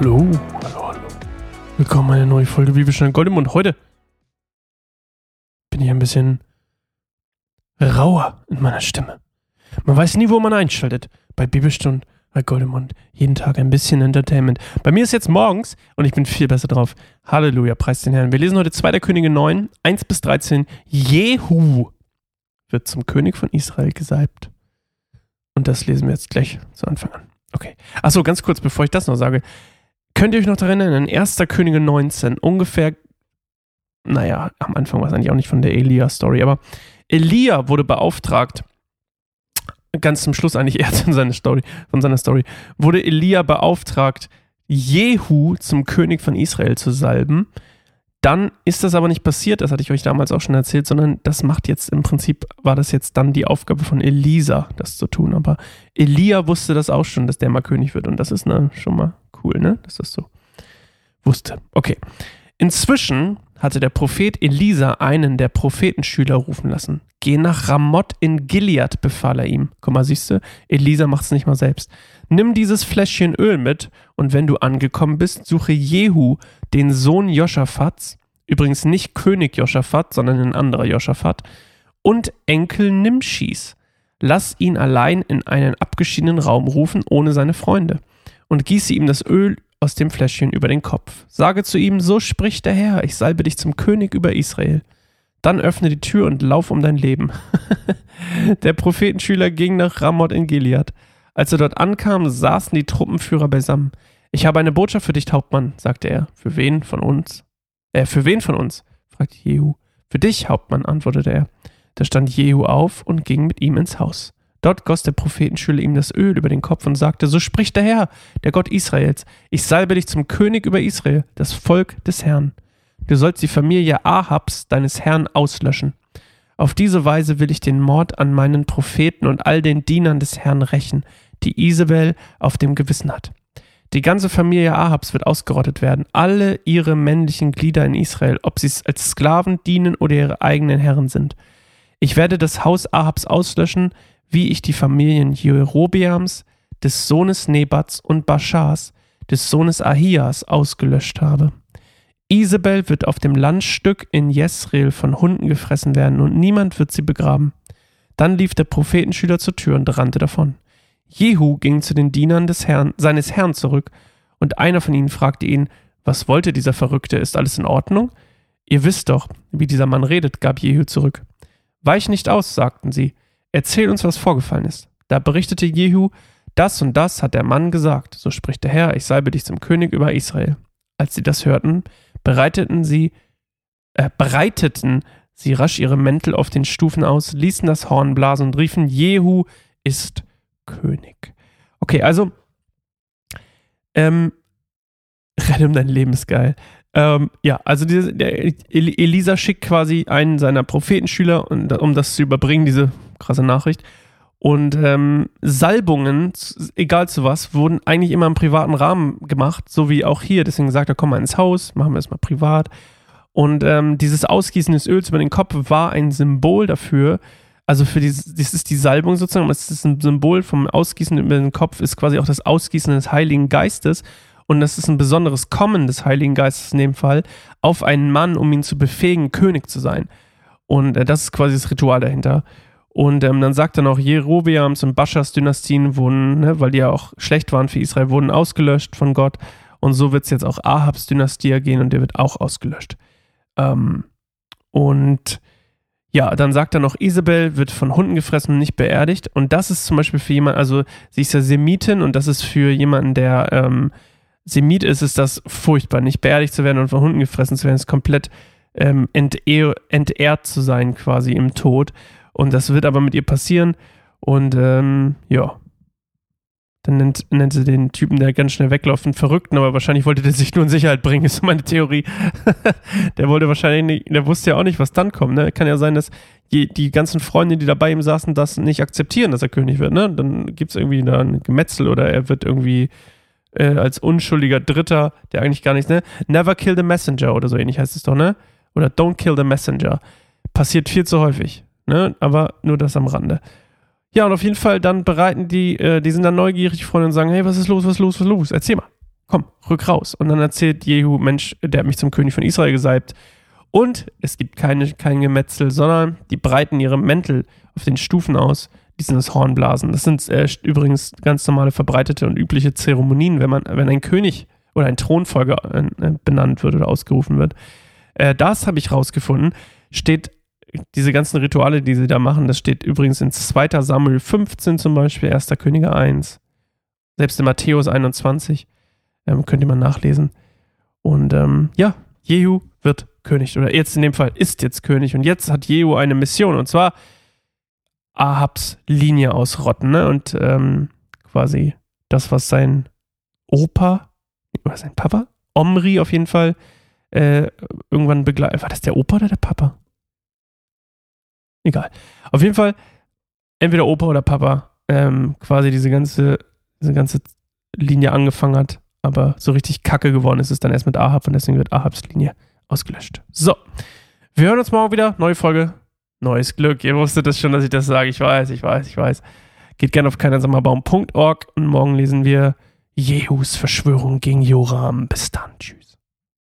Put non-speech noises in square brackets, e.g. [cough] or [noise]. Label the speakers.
Speaker 1: hallo, hallo, hallo. Willkommen in einer neuen Folge Bibelstein Gold im Mund. Heute bin ich ein bisschen rauer in meiner Stimme. Man weiß nie, wo man einschaltet. Bei Bibelstund, bei Gold im Mund. Jeden Tag ein bisschen Entertainment. Bei mir ist jetzt morgens und ich bin viel besser drauf. Halleluja, preis den Herrn. Wir lesen heute 2. Könige 9, 1 bis 13. Jehu wird zum König von Israel gesalbt. Und das lesen wir jetzt gleich zu Anfang an. Okay. Achso, ganz kurz, bevor ich das noch sage. Könnt ihr euch noch daran erinnern, in 1. Könige 19, ungefähr, naja, am Anfang war es eigentlich auch nicht von der Elia-Story, aber Elia wurde beauftragt, ganz zum Schluss eigentlich [laughs] erst in seiner Story, von seiner Story, wurde Elia beauftragt, Jehu zum König von Israel zu salben. Dann ist das aber nicht passiert, das hatte ich euch damals auch schon erzählt, sondern das macht jetzt im Prinzip, war das jetzt dann die Aufgabe von Elisa, das zu tun. Aber Elia wusste das auch schon, dass der mal König wird. Und das ist ne, schon mal cool, ne? Dass das so wusste. Okay. Inzwischen hatte der Prophet Elisa einen der Prophetenschüler rufen lassen. Geh nach Ramoth in Gilead, befahl er ihm. Guck mal, siehst du, Elisa macht es nicht mal selbst. Nimm dieses Fläschchen Öl mit und wenn du angekommen bist, suche Jehu, den Sohn Joschafats, übrigens nicht König Joschafat, sondern ein anderer Joschafat, und Enkel Nimschis. Lass ihn allein in einen abgeschiedenen Raum rufen, ohne seine Freunde, und gieße ihm das Öl aus dem Fläschchen über den Kopf. Sage zu ihm, so spricht der Herr, ich salbe dich zum König über Israel. Dann öffne die Tür und lauf um dein Leben. [laughs] der Prophetenschüler ging nach Ramoth in Gilead. Als er dort ankam, saßen die Truppenführer beisammen. Ich habe eine Botschaft für dich, Hauptmann, sagte er. Für wen von uns? Äh, für wen von uns? fragte Jehu. Für dich, Hauptmann, antwortete er. Da stand Jehu auf und ging mit ihm ins Haus. Dort goss der Prophetenschüler ihm das Öl über den Kopf und sagte, so spricht der Herr, der Gott Israels, ich salbe dich zum König über Israel, das Volk des Herrn. Du sollst die Familie Ahabs, deines Herrn, auslöschen. Auf diese Weise will ich den Mord an meinen Propheten und all den Dienern des Herrn rächen, die Isabel auf dem Gewissen hat. Die ganze Familie Ahabs wird ausgerottet werden, alle ihre männlichen Glieder in Israel, ob sie als Sklaven dienen oder ihre eigenen Herren sind. Ich werde das Haus Ahabs auslöschen, wie ich die Familien Jerobeams, des Sohnes Nebats und Baschas, des Sohnes Ahias ausgelöscht habe. Isabel wird auf dem Landstück in Jesreel von Hunden gefressen werden und niemand wird sie begraben. Dann lief der Prophetenschüler zur Tür und rannte davon. Jehu ging zu den Dienern des Herrn, seines Herrn zurück, und einer von ihnen fragte ihn, was wollte dieser Verrückte, ist alles in Ordnung? Ihr wisst doch, wie dieser Mann redet, gab Jehu zurück. Weich nicht aus, sagten sie, erzähl uns, was vorgefallen ist. Da berichtete Jehu, das und das hat der Mann gesagt, so spricht der Herr, ich salbe dich zum König über Israel. Als sie das hörten, bereiteten sie, äh, breiteten sie rasch ihre Mäntel auf den Stufen aus, ließen das Horn blasen und riefen, Jehu ist König. Okay, also, ähm, rette um dein Leben ist geil. Ähm, ja, also diese, Elisa schickt quasi einen seiner Prophetenschüler, um das zu überbringen, diese krasse Nachricht. Und ähm, Salbungen, egal zu was, wurden eigentlich immer im privaten Rahmen gemacht, so wie auch hier. Deswegen sagt er, komm mal ins Haus, machen wir es mal privat. Und ähm, dieses Ausgießen des Öls über den Kopf war ein Symbol dafür. Also für dieses, das ist die Salbung sozusagen, es ist ein Symbol vom Ausgießen über den Kopf, ist quasi auch das Ausgießen des Heiligen Geistes. Und das ist ein besonderes Kommen des Heiligen Geistes in dem Fall auf einen Mann, um ihn zu befähigen, König zu sein. Und äh, das ist quasi das Ritual dahinter. Und ähm, dann sagt er noch, Jerobeams und Baschas Dynastien wurden, ne, weil die ja auch schlecht waren für Israel, wurden ausgelöscht von Gott. Und so wird es jetzt auch Ahabs Dynastie gehen und der wird auch ausgelöscht. Ähm, und ja, dann sagt er noch, Isabel wird von Hunden gefressen und nicht beerdigt. Und das ist zum Beispiel für jemanden, also sie ist ja Semitin und das ist für jemanden, der ähm, Semit ist, ist das furchtbar, nicht beerdigt zu werden und von Hunden gefressen zu werden, ist komplett ähm, entehrt zu sein quasi im Tod. Und das wird aber mit ihr passieren. Und ähm, ja. Dann nennt, nennt sie den Typen, der ganz schnell wegläuft, einen Verrückten, aber wahrscheinlich wollte der sich nur in Sicherheit bringen, [laughs] ist meine Theorie. [laughs] der wollte wahrscheinlich nicht, der wusste ja auch nicht, was dann kommt. Ne? Kann ja sein, dass die, die ganzen Freunde, die da bei ihm saßen, das nicht akzeptieren, dass er König wird. Ne? Dann gibt es irgendwie da ein Gemetzel oder er wird irgendwie äh, als unschuldiger Dritter, der eigentlich gar nichts, ne? Never kill the messenger oder so ähnlich heißt es doch, ne? Oder don't kill the messenger. Passiert viel zu häufig. Ne? Aber nur das am Rande. Ja, und auf jeden Fall dann bereiten die, äh, die sind dann neugierig, Freunde, und sagen, hey, was ist los, was ist los, was ist los? Erzähl mal. komm, rück raus. Und dann erzählt Jehu, Mensch, der hat mich zum König von Israel gesalbt. Und es gibt keine, kein Gemetzel, sondern die breiten ihre Mäntel auf den Stufen aus, die sind das Hornblasen. Das sind äh, übrigens ganz normale verbreitete und übliche Zeremonien, wenn man, wenn ein König oder ein Thronfolger äh, benannt wird oder ausgerufen wird. Äh, das habe ich rausgefunden. Steht diese ganzen Rituale, die sie da machen, das steht übrigens in 2. Samuel 15 zum Beispiel, 1. Könige 1, selbst in Matthäus 21, ähm, könnt ihr nachlesen. Und ähm, ja, Jehu wird König, oder jetzt in dem Fall ist jetzt König. Und jetzt hat Jehu eine Mission, und zwar Ahabs Linie ausrotten, ne? Und ähm, quasi das, was sein Opa, oder sein Papa, Omri auf jeden Fall, äh, irgendwann begleitet. War das der Opa oder der Papa? Egal. Auf jeden Fall, entweder Opa oder Papa, ähm, quasi diese ganze, diese ganze Linie angefangen hat, aber so richtig kacke geworden ist es dann erst mit Ahab und deswegen wird Ahabs Linie ausgelöscht. So, wir hören uns morgen wieder. Neue Folge, neues Glück. Ihr wusstet das schon, dass ich das sage. Ich weiß, ich weiß, ich weiß. Geht gerne auf keinersammerbaum.org und morgen lesen wir Jehus Verschwörung gegen Joram. Bis dann. Tschüss.